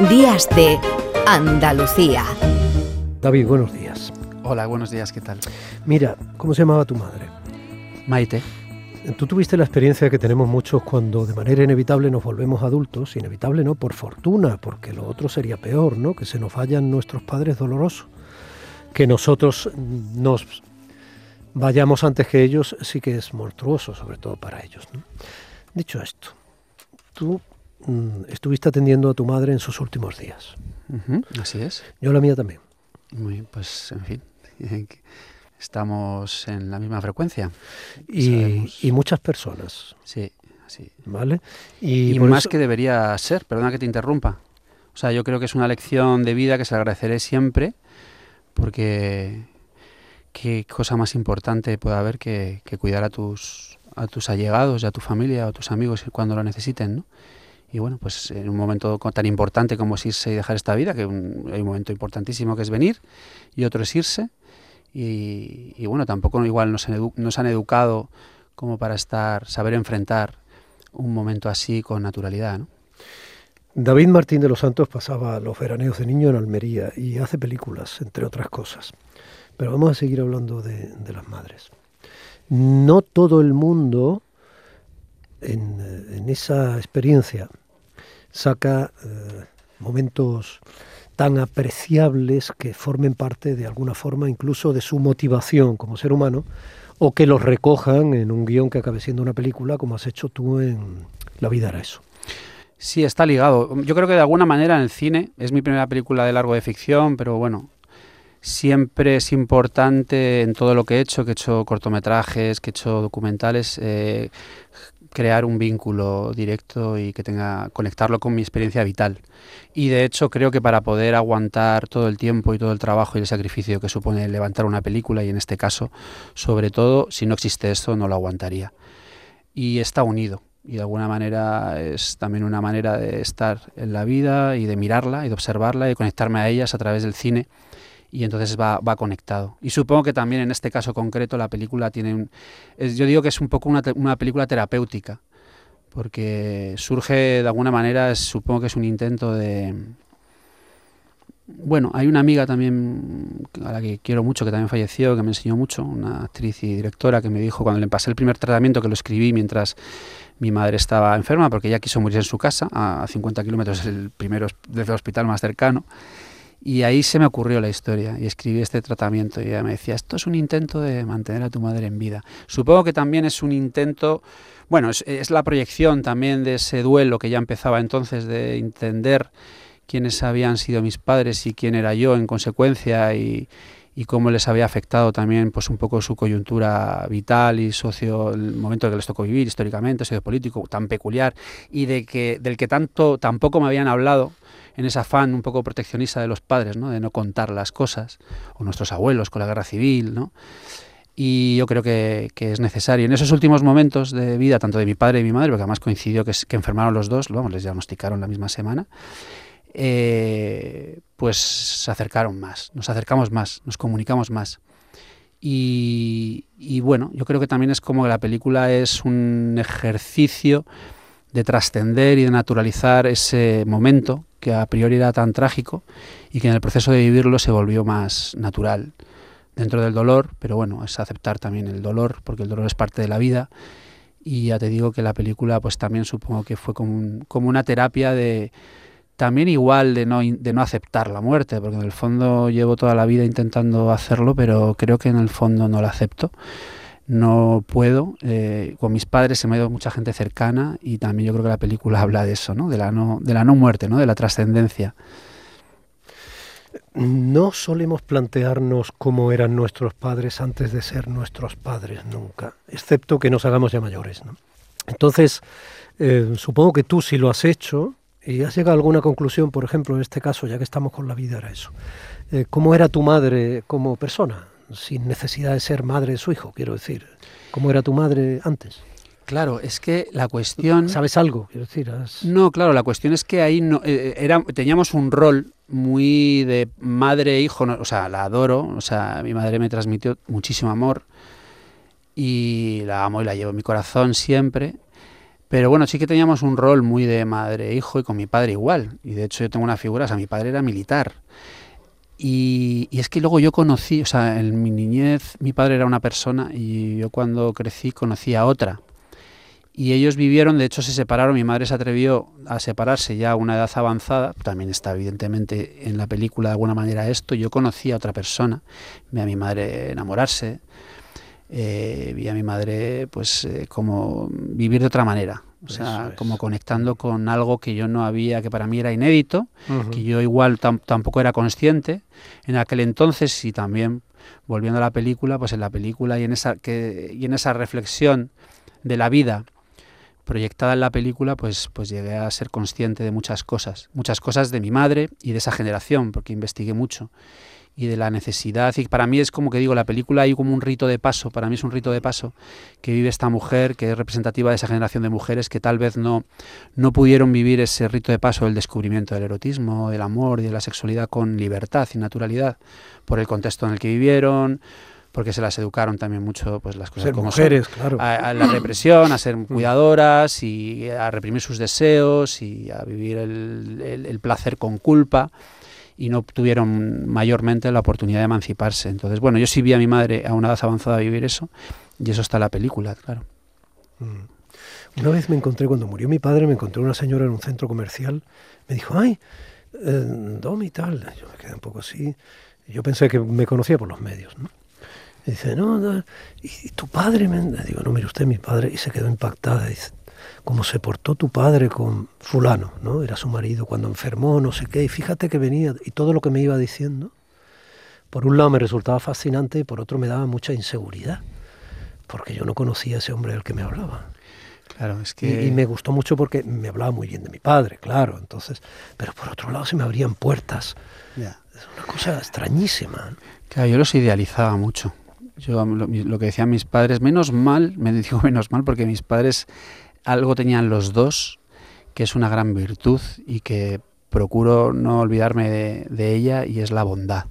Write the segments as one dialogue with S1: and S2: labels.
S1: Días de Andalucía.
S2: David, buenos días.
S3: Hola, buenos días, ¿qué tal?
S2: Mira, ¿cómo se llamaba tu madre?
S3: Maite.
S2: Tú tuviste la experiencia que tenemos muchos cuando de manera inevitable nos volvemos adultos, inevitable no, por fortuna, porque lo otro sería peor, ¿no? Que se nos vayan nuestros padres dolorosos. Que nosotros nos vayamos antes que ellos sí que es monstruoso, sobre todo para ellos. Dicho esto, tú mm, estuviste atendiendo a tu madre en sus últimos días.
S3: así es.
S2: Yo la mía también.
S3: Muy, pues en fin, estamos en la misma frecuencia.
S2: Y, muchas personas.
S3: Sí, sí.
S2: ¿Vale?
S3: Y, más que debería ser, perdona que te interrumpa. O sea, yo creo que es una lección de vida que se agradeceré siempre, porque qué cosa más importante puede haber que, cuidar a tus, a tus allegados y a tu familia o a tus amigos cuando lo necesiten, ¿no? Y bueno, pues en un momento tan importante como es irse y dejar esta vida, que hay un momento importantísimo que es venir y otro es irse. Y, bueno, tampoco igual nos, han educado como para estar, saber enfrentar un momento así con naturalidad.
S2: David Martín de los Santos pasaba los veraneos de niño en Almería y hace películas, entre otras cosas. Pero vamos a seguir hablando de, las madres. No todo el mundo en, esa experiencia saca eh, momentos tan apreciables que formen parte de alguna forma incluso de su motivación como ser humano o que los recojan en un guion que acabe siendo una película como has hecho tú en La vida era eso.
S3: Sí, está ligado. Yo creo que de alguna manera en el cine, es mi primera película de largo de ficción, pero bueno, siempre es importante en todo lo que he hecho, que he hecho cortometrajes, que he hecho documentales, eh, crear un vínculo directo y que tenga conectarlo con mi experiencia vital. Y de hecho creo que para poder aguantar todo el tiempo y todo el trabajo y el sacrificio que supone levantar una película y en este caso, sobre todo, si no existe esto, no lo aguantaría. Y está unido y de alguna manera es también una manera de estar en la vida y de mirarla y de observarla y de conectarme a ellas a través del cine y entonces va, conectado. Y supongo que también en este caso concreto la película tiene un... yo digo que es un poco una, una, película terapéutica, porque surge de alguna manera, supongo que es un intento de... Bueno, hay una amiga también a la que quiero mucho, que también falleció, que me enseñó mucho, una actriz y directora que me dijo cuando le pasé el primer tratamiento, que lo escribí mientras mi madre estaba enferma, porque ella quiso morir en su casa, a 50 kilómetros el primero del hospital más cercano, y ahí se me ocurrió la historia y escribí este tratamiento y ella me decía, esto es un intento de mantener a tu madre en vida. Supongo que también es un intento, bueno, es, la proyección también de ese duelo que ya empezaba entonces de entender quiénes habían sido mis padres y quién era yo en consecuencia y, cómo les había afectado también pues un poco su coyuntura vital y socio el momento que les tocó vivir históricamente, sociopolítico tan peculiar y de que del que tanto tampoco me habían hablado en ese afán un poco proteccionista de los padres, ¿no? de no contar las cosas, o nuestros abuelos con la guerra civil, ¿no? y yo creo que, es necesario. En esos últimos momentos de vida, tanto de mi padre y mi madre, porque además coincidió que, que enfermaron los dos, vamos, les diagnosticaron la misma semana, eh, pues se acercaron más, nos acercamos más, nos comunicamos más. Y, bueno, yo creo que también es como que la película es un ejercicio de trascender y de naturalizar ese momento que a priori era tan trágico y que en el proceso de vivirlo se volvió más natural dentro del dolor, pero bueno, es aceptar también el dolor, porque el dolor es parte de la vida. Y ya te digo que la película, pues también supongo que fue como una terapia de también igual de no, de no aceptar la muerte, porque en el fondo llevo toda la vida intentando hacerlo, pero creo que en el fondo no la acepto no puedo. Eh, con mis padres se me ha ido mucha gente cercana y también yo creo que la película habla de eso, ¿no? De la no, de la no muerte, ¿no? De la trascendencia.
S2: No solemos plantearnos cómo eran nuestros padres antes de ser nuestros padres nunca, excepto que nos hagamos ya mayores. Entonces, eh, supongo que tú sí lo has hecho y has llegado a alguna conclusión, por ejemplo, en este caso, ya que estamos con la vida, era eso. Eh, ¿Cómo era tu madre como persona? sin necesidad de ser madre de su hijo, quiero decir. ¿Cómo era tu madre antes?
S3: Claro, es que la cuestión...
S2: ¿Sabes algo? Quiero decir,
S3: No, claro, la cuestión es que ahí no, eh, era, teníamos un rol muy de madre e hijo, o sea, la adoro, o sea, mi madre me transmitió muchísimo amor y la amo y la llevo en mi corazón siempre, Pero bueno, sí que teníamos un rol muy de madre-hijo e y con mi padre igual. Y de hecho yo tengo una figura, o sea, mi padre era militar. Y, y, es que luego yo conocí, o sea, en mi niñez mi padre era una persona y yo cuando crecí conocí a otra. Y ellos vivieron, de hecho se separaron, mi madre se atrevió a separarse ya a una edad avanzada, también está evidentemente en la película de alguna manera esto, yo conocí a otra persona, vi a mi madre enamorarse, eh, vi a mi madre pues eh, como vivir de otra manera, o sea, como conectando con algo que yo no había, que para mí era inédito, que yo igual tampoco era consciente. En aquel entonces y también volviendo a la película, pues en la película y en esa, que, y en esa reflexión de la vida proyectada en la película, pues, pues llegué a ser consciente de muchas cosas, muchas cosas de mi madre y de esa generación, porque investigué mucho y de la necesidad. Y para mí es como que digo, la película hay como un rito de paso, para mí es un rito de paso que vive esta mujer, que es representativa de esa generación de mujeres que tal vez no, no pudieron vivir ese rito de paso del descubrimiento del erotismo, del amor y de la sexualidad con libertad y naturalidad, por el contexto en el que vivieron, porque se las educaron también mucho pues las cosas
S2: ser
S3: como
S2: mujeres,
S3: son,
S2: claro.
S3: a, a, la represión, a ser cuidadoras y a reprimir sus deseos y a vivir el, el, el placer con culpa y no tuvieron mayormente la oportunidad de emanciparse. Entonces, bueno, yo sí vi a mi madre a una edad avanzada vivir eso y eso está en la película, claro.
S2: Mm. Una vez me encontré, cuando murió mi padre, me encontré una señora en un centro comercial, me dijo, ay, eh, Domi tal. Yo me quedé un poco así. Yo pensé que me conocía por los medios, ¿no? Y dice, no, no, ¿y tu padre? Me... Digo, no, mire usted, mi padre, y se quedó impactada. Dice, cómo se portó tu padre con fulano, ¿no? Era su marido cuando enfermó, no sé qué, y fíjate que venía, y todo lo que me iba diciendo, por un lado me resultaba fascinante y por otro me daba mucha inseguridad, porque yo no conocía a ese hombre del que me hablaba.
S3: Claro, es que...
S2: Y, y, me gustó mucho porque me hablaba muy bien de mi padre, claro, entonces, pero por otro lado se me abrían puertas.
S3: Yeah.
S2: Es una cosa extrañísima.
S3: Claro, yo los idealizaba mucho. Yo lo, lo que decían mis padres, menos mal, me digo menos mal porque mis padres algo tenían los dos que es una gran virtud y que procuro no olvidarme de, ella y es la bondad.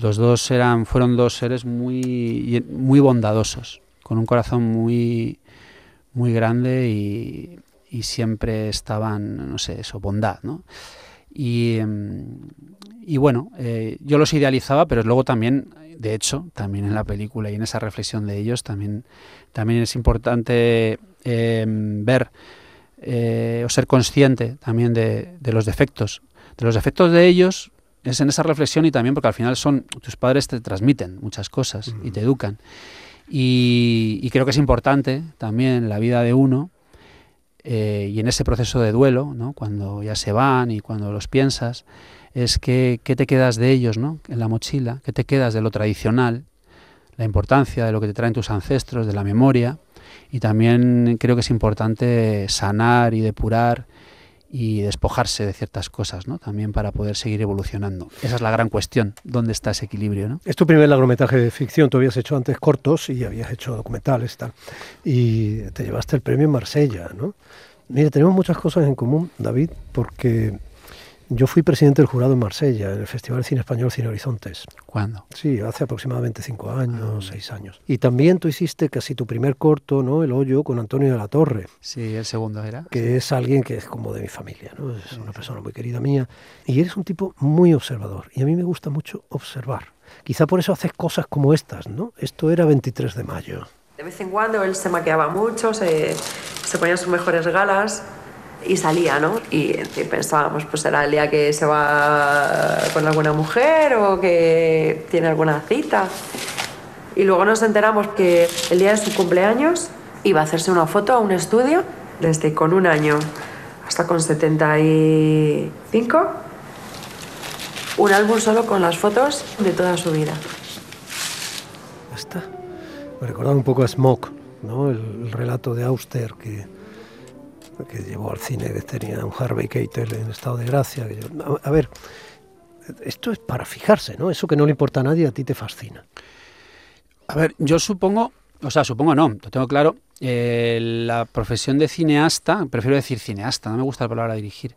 S3: Los dos eran, fueron dos seres muy, muy bondadosos, con un corazón muy, muy grande y, siempre estaban, no sé, eso, bondad, ¿no? Y, y bueno, eh, yo los idealizaba, pero luego también, de hecho, también en la película y en esa reflexión de ellos, también, también es importante eh, ver eh, o ser consciente también de, de, los defectos. De los defectos de ellos es en esa reflexión y también porque al final son tus padres te transmiten muchas cosas uh -huh. y te educan. Y, y, creo que es importante también la vida de uno eh, y en ese proceso de duelo, ¿no? cuando ya se van y cuando los piensas, es que qué te quedas de ellos ¿no? en la mochila, qué te quedas de lo tradicional, la importancia de lo que te traen tus ancestros, de la memoria y también creo que es importante sanar y depurar y despojarse de ciertas cosas, ¿no? También para poder seguir evolucionando. Esa es la gran cuestión, ¿dónde está ese equilibrio, no?
S2: Es tu primer largometraje de ficción, tú habías hecho antes cortos y habías hecho documentales, tal, y te llevaste el premio en Marsella, ¿no? Mira, tenemos muchas cosas en común, David, porque yo fui presidente del jurado en Marsella, en el Festival de Cine Español Cine Horizontes.
S3: ¿Cuándo?
S2: Sí, hace aproximadamente cinco años, ah. seis años. Y también tú hiciste casi tu primer corto, ¿no? El hoyo con Antonio de la Torre.
S3: Sí, el segundo era.
S2: Que
S3: sí.
S2: es alguien que es como de mi familia, ¿no? Es sí, una persona muy querida mía. Y eres un tipo muy observador. Y a mí me gusta mucho observar. Quizá por eso haces cosas como estas, ¿no? Esto era 23 de mayo.
S4: De vez en cuando él se maquillaba mucho, se, se ponía sus mejores galas y salía, ¿no? Y, pensábamos, pues será el día que se va con alguna mujer o que tiene alguna cita. Y luego nos enteramos que el día de su cumpleaños iba a hacerse una foto a un estudio desde con un año hasta con 75. Un álbum solo con las fotos de toda su vida.
S2: Está. Me recordaba un poco a Smoke, ¿no? El, el relato de Auster que que llevó al cine, que tenía un Harvey Keitel en estado de gracia. Que yo, a, ver, esto es para fijarse, ¿no? Eso que no le importa a nadie, a ti te fascina.
S3: A ver, yo supongo O sea, supongo no, lo tengo claro. Eh, la profesión de cineasta, prefiero decir cineasta, no me gusta la palabra dirigir.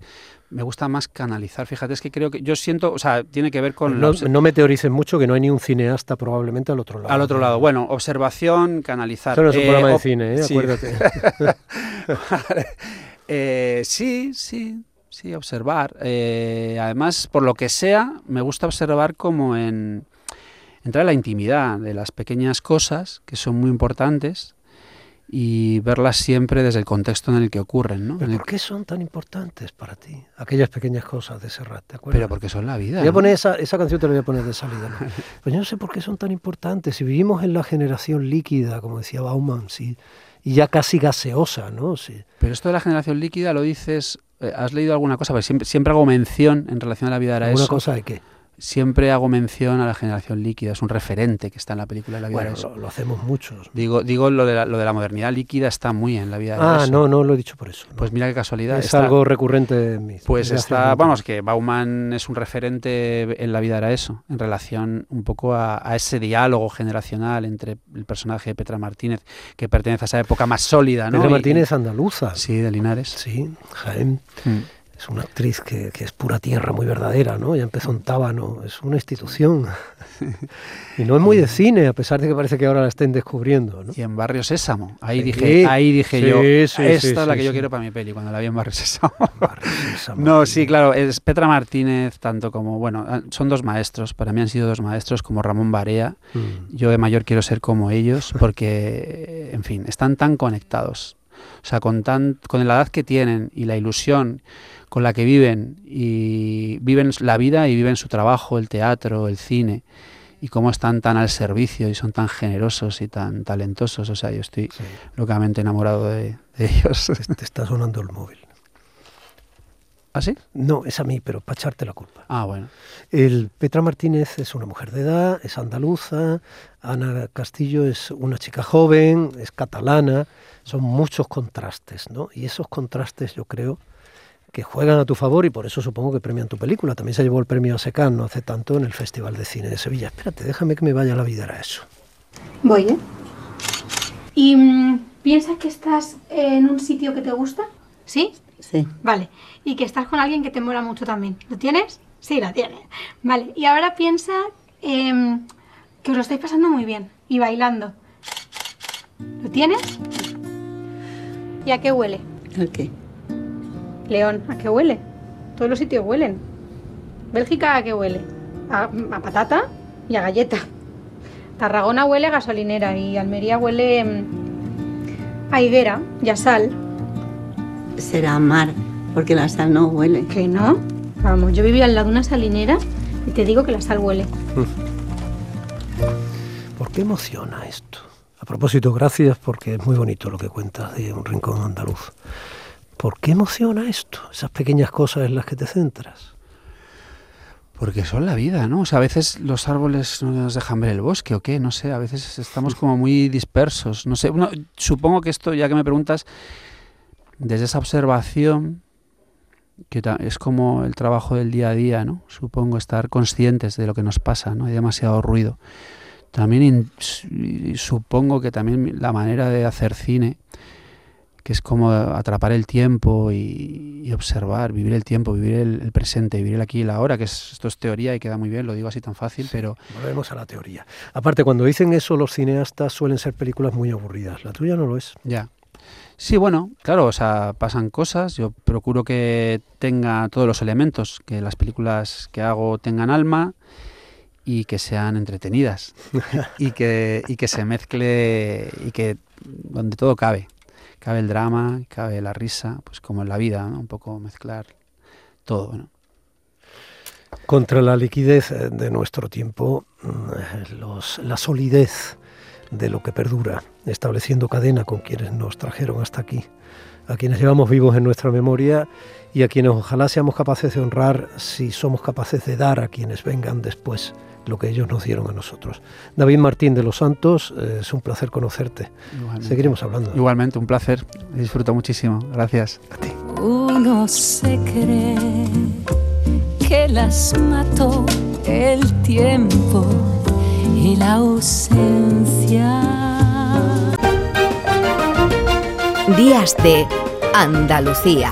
S3: Me gusta más canalizar. Fíjate, es que creo que yo siento, o sea, tiene que ver con.
S2: No, no me teoricen mucho que no hay ni un cineasta probablemente al otro lado.
S3: Al otro lado. Bueno, observación, canalizar.
S2: Esto no es un
S3: Eh,
S2: programa de cine, ¿eh?
S3: sí.
S2: acuérdate.
S3: Vale. Eh, sí, sí, sí, observar. Eh, además, por lo que sea, me gusta observar como en entrar en la intimidad de las pequeñas cosas que son muy importantes y verlas siempre desde el contexto en el que ocurren, ¿no?
S2: ¿Pero
S3: el-
S2: ¿Por qué son tan importantes para ti? Aquellas pequeñas cosas de Serrat, ¿te acuerdas?
S3: pero porque son la vida.
S2: Voy a
S3: ¿no?
S2: poner esa, esa canción, te la voy a poner de salida. ¿no? Pues yo no sé por qué son tan importantes. Si vivimos en la generación líquida, como decía Bauman, sí, y ya casi gaseosa, ¿no? Sí.
S3: Pero esto de la generación líquida lo dices. eh, ¿Has leído alguna cosa? Porque siempre, siempre hago mención en relación a la vida era
S2: ¿Alguna
S3: eso.
S2: cosa de qué?
S3: Siempre hago mención a la generación líquida. Es un referente que está en la película de la vida
S2: Bueno, lo, lo hacemos muchos.
S3: Digo, digo lo, de la, lo de la modernidad líquida está muy en la vida
S2: Ah,
S3: eso.
S2: no, no lo he dicho por eso.
S3: Pues mira qué casualidad.
S2: es
S3: está-
S2: algo recurrente en mí.
S3: Pues está, vamos, que Bauman es un referente en la vida era eso, en relación un poco a, a ese diálogo generacional entre el personaje de Petra Martínez, que pertenece a esa época más sólida, ¿no?
S2: Pedro
S3: Y-
S2: Martínez andaluza.
S3: Sí, de Linares.
S2: Sí, Jaén.
S3: Mm.
S2: Es una actriz que, que es pura tierra, muy verdadera, ¿no? Ya empezó en Tábano, es una institución. y no es muy de cine, a pesar de que parece que ahora la estén descubriendo, ¿no?
S3: Y en Barrio Sésamo. Ahí dije, ahí dije
S2: Sí,
S3: yo,
S2: sí,
S3: esta
S2: sí,
S3: es la que yo quiero para mi peli, cuando la vi en Barrio Sésamo.
S2: Barrio Sésamo,
S3: No, sí, claro, es Petra Martínez, tanto como, bueno, ah, son dos maestros, para mí han sido dos maestros, como Ramón Barea.
S2: Mm.
S3: Yo de mayor quiero ser como ellos, porque, en fin, están tan conectados. O sea, con, tan, con la edad que tienen y la ilusión con la que viven, y viven la vida y viven su trabajo, el teatro, el cine, y cómo están tan al servicio y son tan generosos y tan talentosos. O sea, yo estoy
S2: Sí.
S3: locamente enamorado de, de ellos.
S2: Te está sonando el móvil.
S3: ¿Ah, sí?
S2: No, es a mí, pero para echarte la culpa.
S3: Ah, bueno.
S2: El Petra Martínez es una mujer de edad, es andaluza, Ana Castillo es una chica joven, es catalana, son muchos contrastes, ¿no? Y esos contrastes yo creo que juegan a tu favor y por eso supongo que premian tu película. También se llevó el premio a Secán no hace tanto en el Festival de Cine de Sevilla. Espérate, déjame que me vaya a la vida a eso.
S5: Voy, ¿eh? ¿Y mm, piensas que estás en un sitio que te gusta? ¿Sí?
S6: Sí.
S5: Vale. Y que estás con alguien que te mola mucho también. ¿Lo tienes? Sí, lo tienes. Vale. Y ahora piensa em, que os lo estáis pasando muy bien y bailando. ¿Lo tienes? ¿Y a qué huele?
S6: ¿El qué?
S5: León, ¿a qué huele? Todos los sitios huelen. Bélgica, ¿a qué huele? A, a patata y a galleta. Tarragona huele a gasolinera y Almería huele mm, a higuera y a sal.
S6: Será mar, porque la sal no huele.
S5: ¿Que no? Vamos, yo vivía al lado de una salinera y te digo que la sal huele.
S2: ¿Por qué emociona esto? A propósito, gracias porque es muy bonito lo que cuentas de un rincón andaluz. ¿Por qué emociona esto? Esas pequeñas cosas en las que te centras.
S3: Porque son la vida, ¿no? O sea, a veces los árboles no nos dejan ver el bosque o qué, no sé, a veces estamos como muy dispersos, no sé. Supongo que esto, ya que me preguntas, desde esa observación, que es como el trabajo del día a día, ¿no? Supongo estar conscientes de lo que nos pasa, ¿no? Hay demasiado ruido. También supongo que también la manera de hacer cine, que es como atrapar el tiempo y, y observar, vivir el tiempo, vivir el, el presente, vivir el aquí y el ahora, que es, esto es teoría y queda muy bien, lo digo así tan fácil, pero
S2: Volvemos a la teoría. Aparte, cuando dicen eso los cineastas suelen ser películas muy aburridas. La tuya no lo es.
S3: ya. Sí, bueno, claro, o sea, pasan cosas, yo procuro que tenga todos los elementos, que las películas que hago tengan alma y que sean entretenidas y que, y que se mezcle y que donde todo cabe. Cabe el drama, cabe la risa, pues como en la vida, un poco mezclar todo.
S2: Contra la liquidez eh, de nuestro tiempo, mm, la solidez de lo que perdura, estableciendo cadena con quienes nos trajeron hasta aquí, a quienes llevamos vivos en nuestra memoria y a quienes ojalá seamos capaces de honrar si somos capaces de dar a quienes vengan después lo que ellos nos dieron a nosotros. David Martín de los Santos, eh, es un placer conocerte.
S3: Igualmente.
S2: Seguiremos hablando.
S3: Igualmente, un placer. Disfruto muchísimo. Gracias.
S2: A ti.
S7: Uno se cree que las mató el tiempo y la ausencia.
S1: Días de Andalucía.